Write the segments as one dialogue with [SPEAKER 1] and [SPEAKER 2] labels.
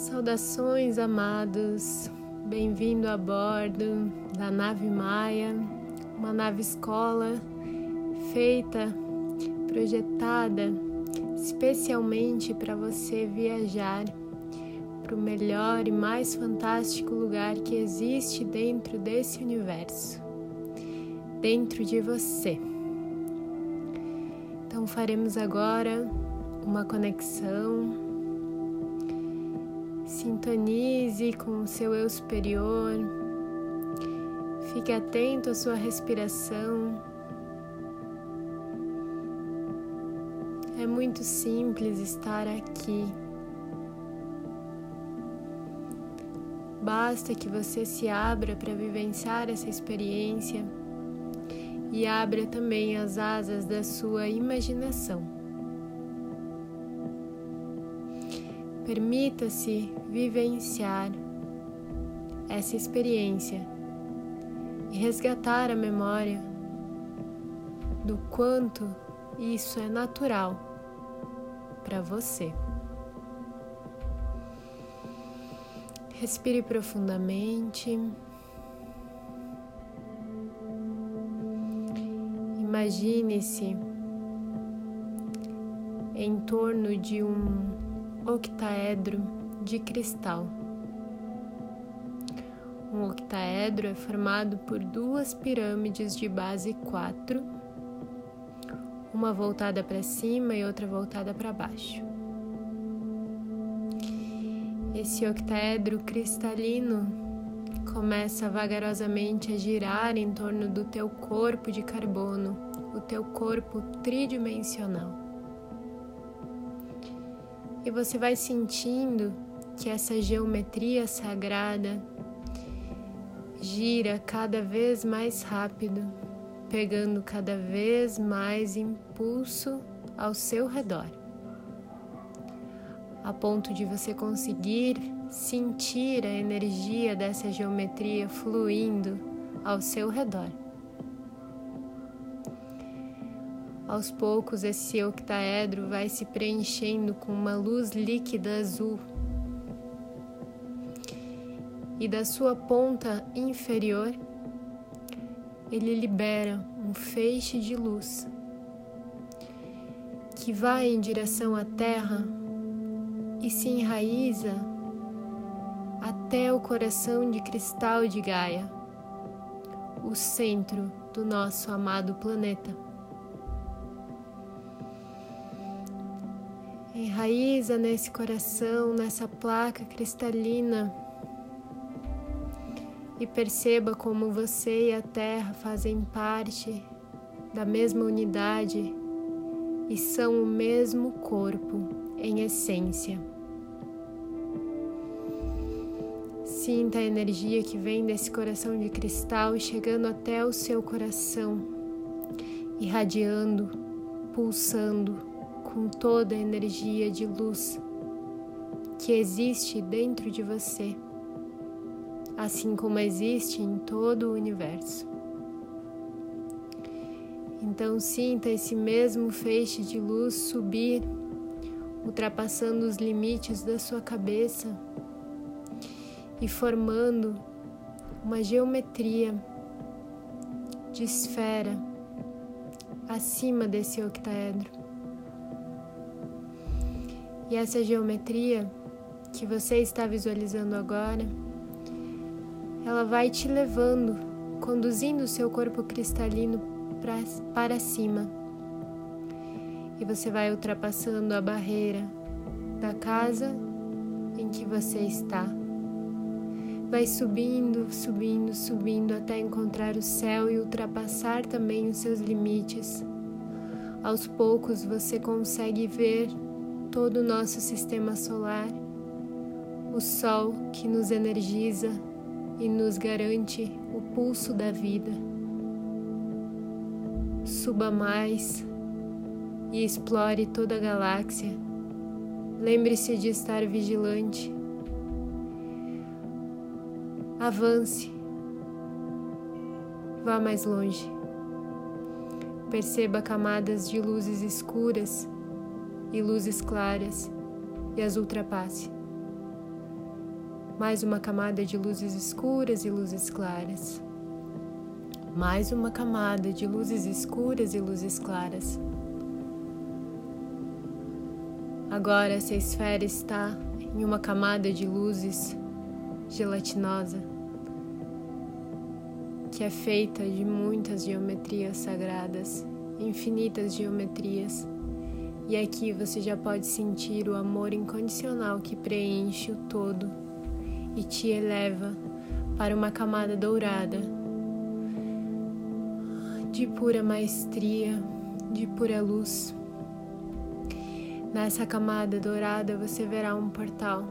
[SPEAKER 1] Saudações, amados. Bem-vindo a bordo da nave Maia, uma nave escola feita, projetada especialmente para você viajar para o melhor e mais fantástico lugar que existe dentro desse universo, dentro de você. Então faremos agora uma conexão. Sintonize com o seu eu superior. Fique atento à sua respiração. É muito simples estar aqui. Basta que você se abra para vivenciar essa experiência e abra também as asas da sua imaginação. Permita-se vivenciar essa experiência e resgatar a memória do quanto isso é natural para você. Respire profundamente. Imagine-se em torno de um octaedro de cristal. Um octaedro é formado por duas pirâmides de base 4, uma voltada para cima e outra voltada para baixo. Esse octaedro cristalino começa vagarosamente a girar em torno do teu corpo de carbono, o teu corpo tridimensional. E você vai sentindo que essa geometria sagrada gira cada vez mais rápido, pegando cada vez mais impulso ao seu redor a ponto de você conseguir sentir a energia dessa geometria fluindo ao seu redor. Aos poucos, esse octaedro vai se preenchendo com uma luz líquida azul. E da sua ponta inferior, ele libera um feixe de luz que vai em direção à Terra e se enraiza até o coração de cristal de Gaia, o centro do nosso amado planeta. Enraiza nesse coração, nessa placa cristalina e perceba como você e a Terra fazem parte da mesma unidade e são o mesmo corpo em essência. Sinta a energia que vem desse coração de cristal chegando até o seu coração, irradiando, pulsando com toda a energia de luz que existe dentro de você, assim como existe em todo o universo. Então sinta esse mesmo feixe de luz subir, ultrapassando os limites da sua cabeça e formando uma geometria de esfera acima desse octaedro. E essa geometria que você está visualizando agora, ela vai te levando, conduzindo o seu corpo cristalino pra, para cima. E você vai ultrapassando a barreira da casa em que você está vai subindo, subindo, subindo até encontrar o céu e ultrapassar também os seus limites. Aos poucos você consegue ver todo o nosso sistema solar, o Sol que nos energiza e nos garante o pulso da vida. Suba mais e explore toda a galáxia. Lembre-se de estar vigilante Avance. Vá mais longe. Perceba camadas de luzes escuras e luzes claras e as ultrapasse. Mais uma camada de luzes escuras e luzes claras. Mais uma camada de luzes escuras e luzes claras. Agora essa esfera está em uma camada de luzes gelatinosa que é feita de muitas geometrias sagradas, infinitas geometrias. E aqui você já pode sentir o amor incondicional que preenche o todo e te eleva para uma camada dourada de pura maestria, de pura luz. Nessa camada dourada você verá um portal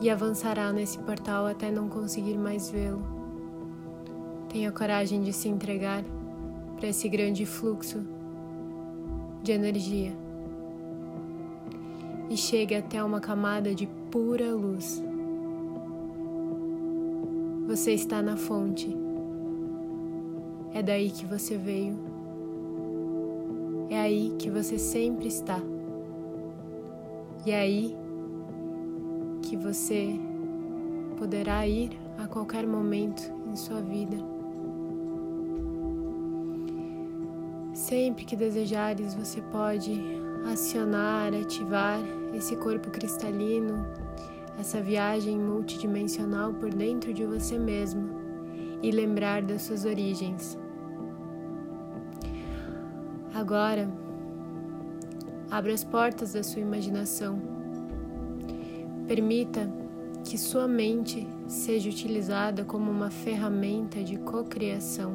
[SPEAKER 1] e avançará nesse portal até não conseguir mais vê-lo. Tenha coragem de se entregar para esse grande fluxo de energia e chegue até uma camada de pura luz. Você está na fonte. É daí que você veio. É aí que você sempre está. E é aí que você poderá ir a qualquer momento em sua vida. Sempre que desejares, você pode acionar, ativar esse corpo cristalino, essa viagem multidimensional por dentro de você mesmo e lembrar das suas origens. Agora, Abra as portas da sua imaginação. Permita que sua mente seja utilizada como uma ferramenta de cocriação,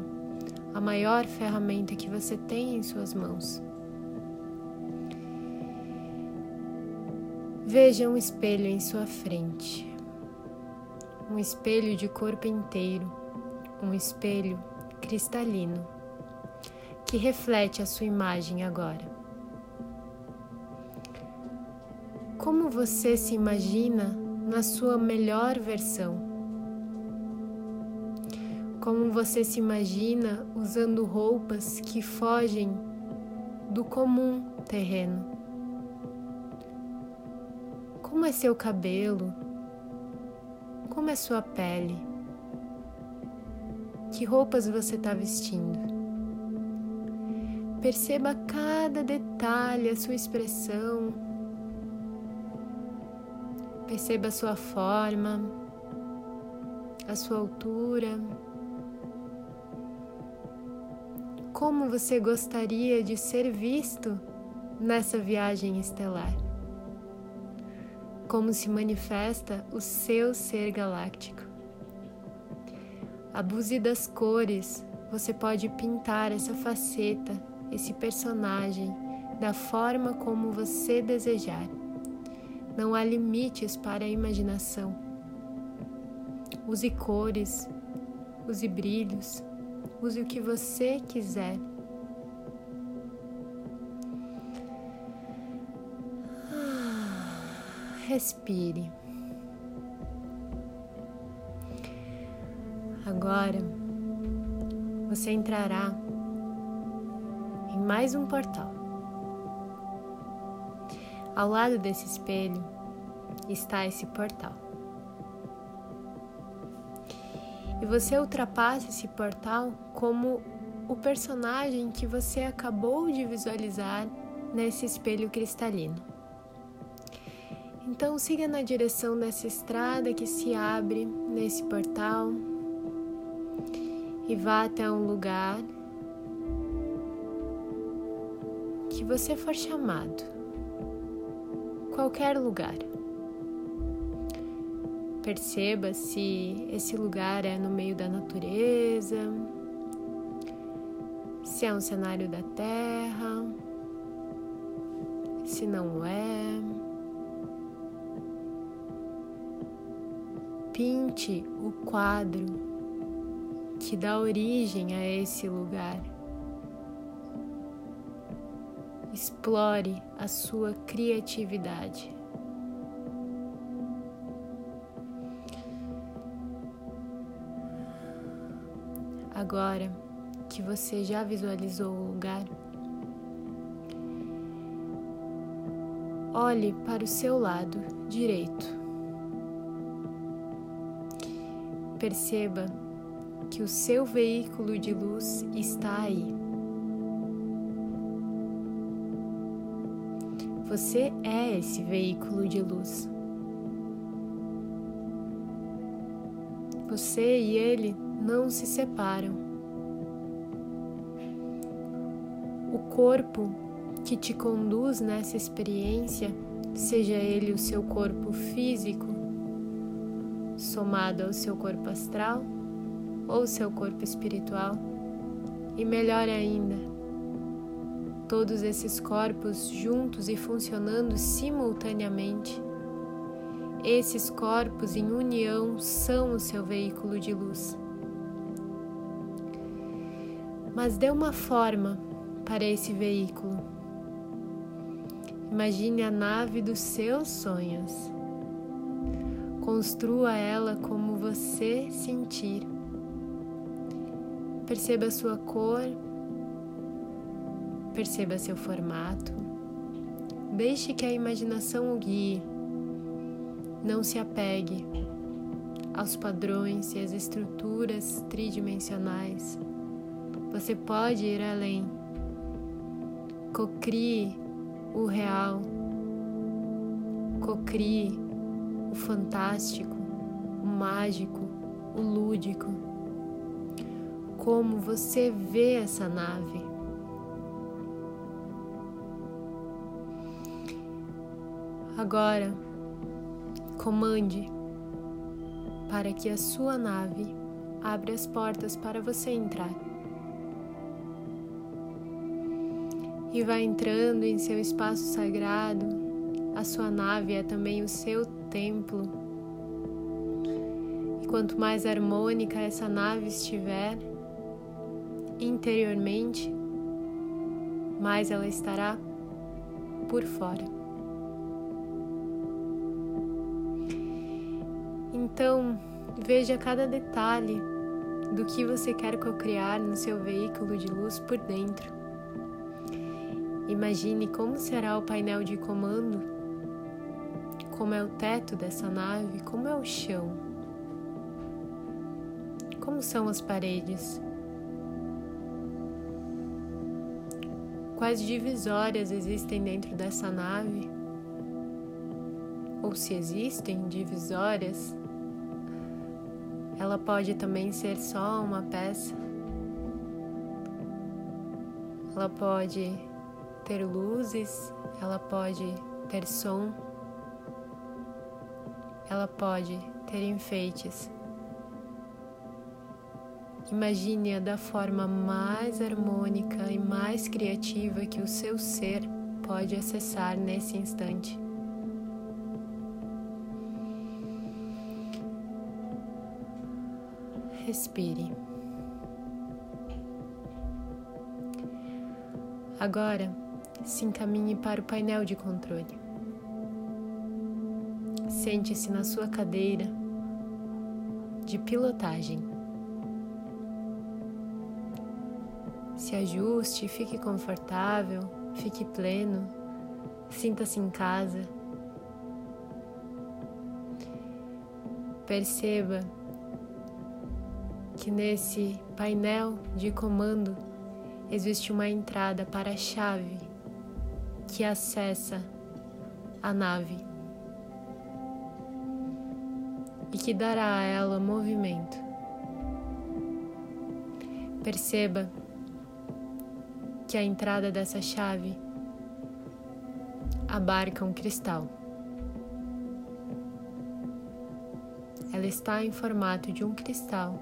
[SPEAKER 1] a maior ferramenta que você tem em suas mãos. Veja um espelho em sua frente, um espelho de corpo inteiro, um espelho cristalino que reflete a sua imagem agora. Como você se imagina na sua melhor versão? Como você se imagina usando roupas que fogem do comum terreno? Como é seu cabelo? Como é sua pele? Que roupas você está vestindo? Perceba cada detalhe, a sua expressão, Perceba a sua forma, a sua altura. Como você gostaria de ser visto nessa viagem estelar? Como se manifesta o seu ser galáctico? Abuse das cores, você pode pintar essa faceta, esse personagem, da forma como você desejar. Não há limites para a imaginação. Use cores, use brilhos, use o que você quiser. Respire. Agora você entrará em mais um portal. Ao lado desse espelho está esse portal. Você ultrapassa esse portal como o personagem que você acabou de visualizar nesse espelho cristalino. Então siga na direção dessa estrada que se abre nesse portal e vá até um lugar que você for chamado qualquer lugar. Perceba se esse lugar é no meio da natureza, se é um cenário da terra, se não é. Pinte o quadro que dá origem a esse lugar. Explore a sua criatividade. Agora que você já visualizou o lugar, olhe para o seu lado direito. perceba que o seu veículo de luz está aí. Você é esse veículo de luz. Você e ele não se separam. O corpo que te conduz nessa experiência, seja ele o seu corpo físico, somado ao seu corpo astral, ou seu corpo espiritual, e melhor ainda, todos esses corpos juntos e funcionando simultaneamente esses corpos em união são o seu veículo de luz. Mas dê uma forma para esse veículo. Imagine a nave dos seus sonhos. Construa ela como você sentir. Perceba a sua cor, perceba seu formato. Deixe que a imaginação o guie. Não se apegue aos padrões e às estruturas tridimensionais. Você pode ir além. Cocrie o real. Cocrie o fantástico, o mágico, o lúdico. Como você vê essa nave? Agora, Comande para que a sua nave abra as portas para você entrar. E vá entrando em seu espaço sagrado. A sua nave é também o seu templo. E quanto mais harmônica essa nave estiver interiormente, mais ela estará por fora. Então, veja cada detalhe do que você quer cocriar no seu veículo de luz por dentro. Imagine como será o painel de comando, como é o teto dessa nave, como é o chão, como são as paredes, quais divisórias existem dentro dessa nave, ou se existem divisórias ela pode também ser só uma peça. Ela pode ter luzes, ela pode ter som, ela pode ter enfeites. Imagine-a da forma mais harmônica e mais criativa que o seu ser pode acessar nesse instante. respire. Agora, se encaminhe para o painel de controle. Sente-se na sua cadeira de pilotagem. Se ajuste, fique confortável, fique pleno, sinta-se em casa. Perceba que nesse painel de comando existe uma entrada para a chave que acessa a nave e que dará a ela movimento. Perceba que a entrada dessa chave abarca um cristal. Ela está em formato de um cristal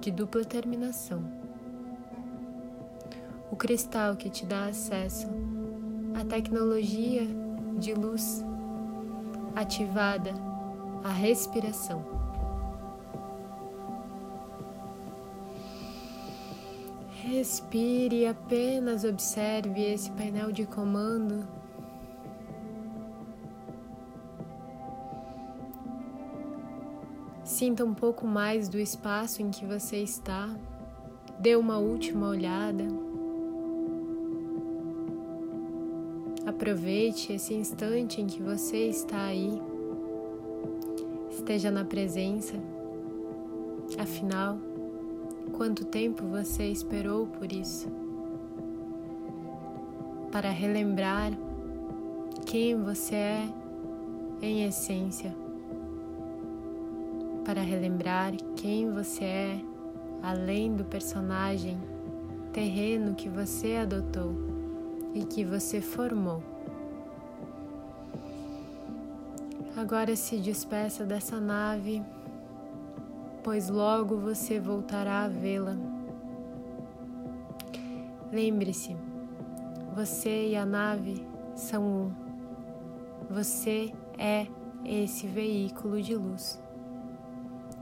[SPEAKER 1] de dupla terminação. O cristal que te dá acesso à tecnologia de luz ativada à respiração. Respire e apenas observe esse painel de comando Sinta um pouco mais do espaço em que você está. Dê uma última olhada. Aproveite esse instante em que você está aí, esteja na presença. Afinal, quanto tempo você esperou por isso? Para relembrar quem você é em essência. Para relembrar quem você é além do personagem terreno que você adotou e que você formou. Agora se despeça dessa nave, pois logo você voltará a vê-la. Lembre-se, você e a nave são um. Você é esse veículo de luz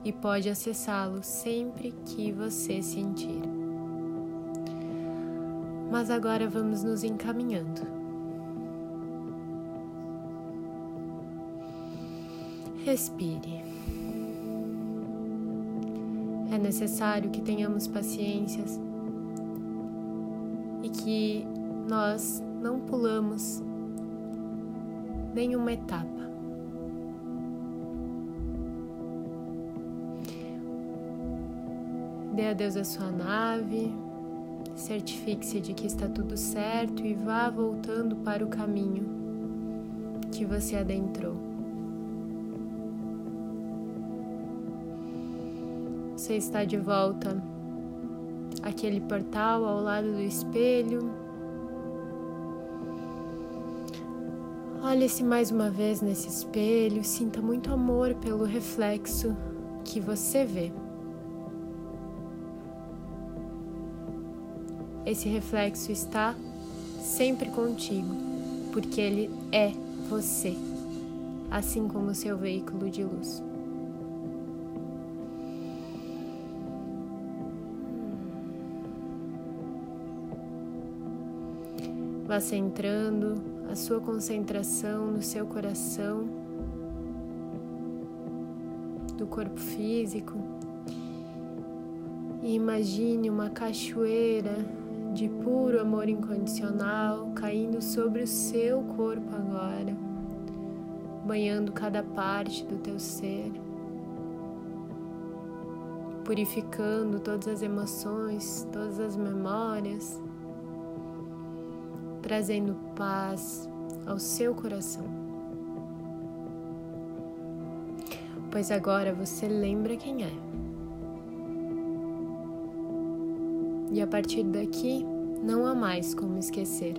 [SPEAKER 1] e pode acessá-lo sempre que você sentir. Mas agora vamos nos encaminhando. Respire. É necessário que tenhamos paciências e que nós não pulamos nenhuma etapa. Dê adeus à sua nave, certifique-se de que está tudo certo e vá voltando para o caminho que você adentrou. Você está de volta àquele portal ao lado do espelho. Olhe-se mais uma vez nesse espelho, sinta muito amor pelo reflexo que você vê. Esse reflexo está sempre contigo, porque ele é você, assim como seu veículo de luz. Vá centrando a sua concentração no seu coração, do corpo físico, e imagine uma cachoeira de puro amor incondicional caindo sobre o seu corpo agora, banhando cada parte do teu ser, purificando todas as emoções, todas as memórias trazendo paz ao seu coração. Pois agora você lembra quem é. E a partir daqui, não há mais como esquecer.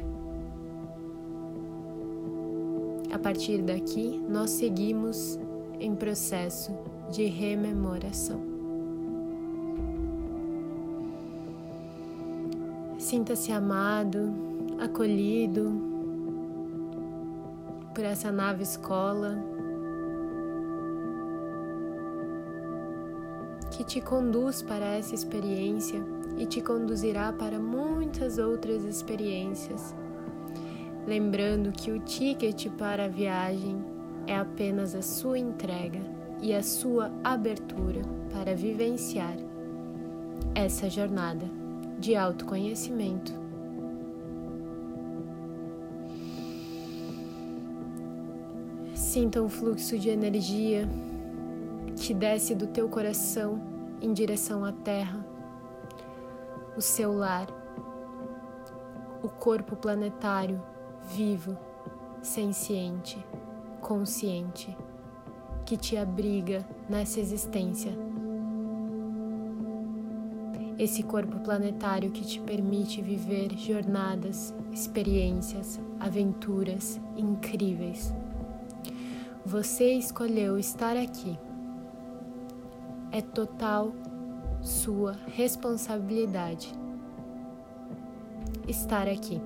[SPEAKER 1] A partir daqui, nós seguimos em processo de rememoração. Sinta-se amado, acolhido por essa nave escola que te conduz para essa experiência e te conduzirá para muitas outras experiências. Lembrando que o ticket para a viagem é apenas a sua entrega e a sua abertura para vivenciar essa jornada de autoconhecimento Sinta um fluxo de energia que desce do teu coração em direção à terra, o seu lar, o corpo planetário vivo, senciente, consciente, que te abriga nessa existência. Esse corpo planetário que te permite viver jornadas, experiências, aventuras incríveis. Você escolheu estar aqui. É total sua responsabilidade estar aqui.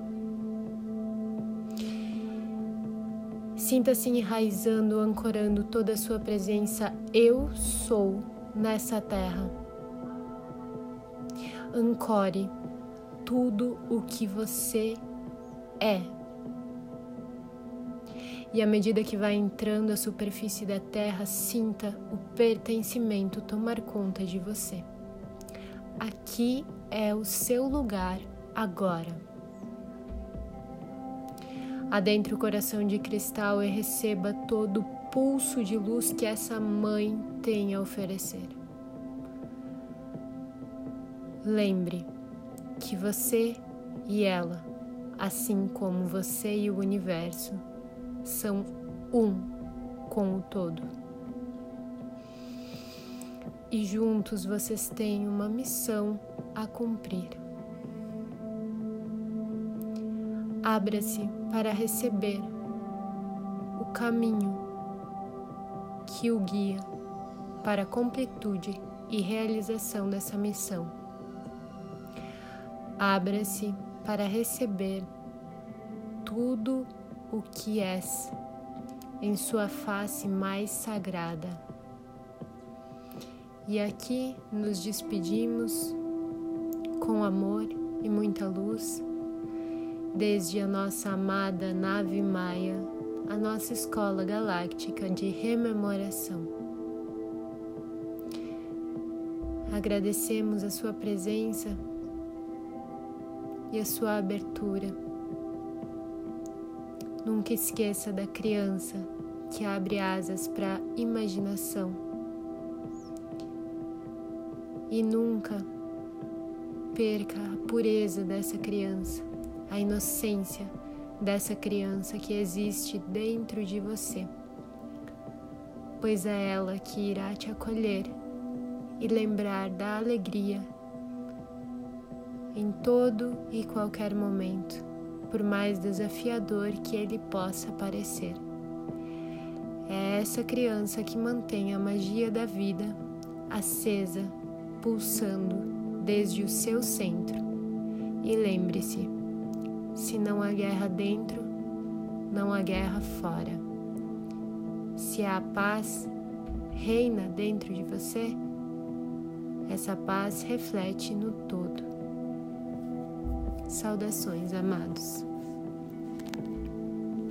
[SPEAKER 1] Sinta-se enraizando, ancorando toda a sua presença. Eu sou nessa terra. Ancore tudo o que você é e à medida que vai entrando à superfície da terra, sinta o pertencimento tomar conta de você. Aqui é o seu lugar agora. Adentre o coração de cristal e receba todo o pulso de luz que essa mãe tem a oferecer. Lembre que você e ela, assim como você e o universo, são um com o todo. E juntos vocês têm uma missão a cumprir. Abra-se para receber o caminho que o guia para a completude e realização dessa missão. Abra-se para receber tudo o que és em sua face mais sagrada. E aqui nos despedimos com amor e muita luz, desde a nossa amada nave Maia, a nossa escola galáctica de rememoração. Agradecemos a sua presença e a sua abertura. Nunca esqueça da criança que abre asas para a imaginação. E nunca perca a pureza dessa criança, a inocência dessa criança que existe dentro de você, pois é ela que irá te acolher e lembrar da alegria em todo e qualquer momento, por mais desafiador que ele possa parecer. É essa criança que mantém a magia da vida acesa, pulsando desde o seu centro. E lembre-se: se não há guerra dentro, não há guerra fora. Se a paz reina dentro de você, essa paz reflete no todo. Saudações, amados.